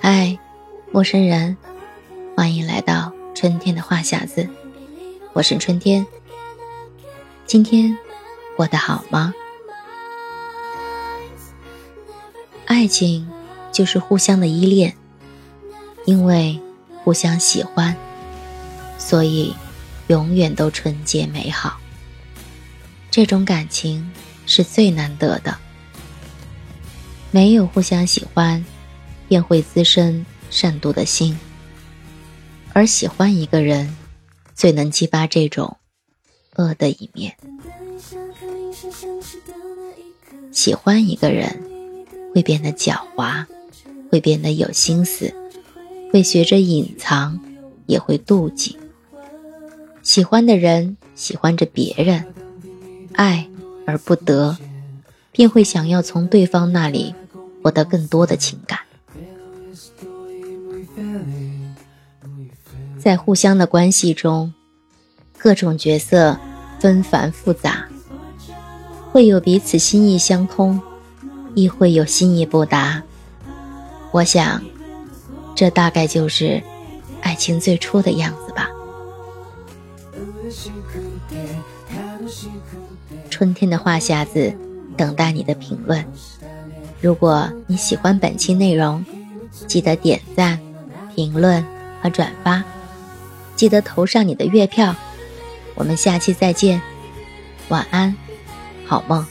嗨，陌生人，欢迎来到春天的话匣子，我是春天。今天过得好吗？爱情就是互相的依恋，因为互相喜欢，所以永远都纯洁美好。这种感情是最难得的。没有互相喜欢，便会滋生善妒的心。而喜欢一个人，最能激发这种恶的一面。喜欢一个人，会变得狡猾，会变得有心思，会学着隐藏，也会妒忌。喜欢的人喜欢着别人，爱而不得。便会想要从对方那里获得更多的情感，在互相的关系中，各种角色纷繁复杂，会有彼此心意相通，亦会有心意不达。我想，这大概就是爱情最初的样子吧。春天的话匣子。等待你的评论。如果你喜欢本期内容，记得点赞、评论和转发，记得投上你的月票。我们下期再见，晚安，好梦。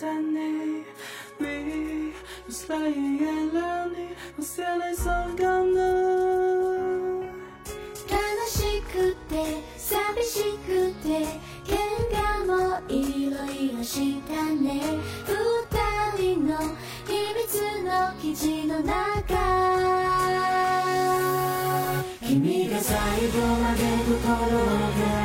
等你，你不再原谅你，我写泪伤感的。悲しくて寂しくて喧嘩もいろいろしたね二人の秘密の記事の中君が最後まで心を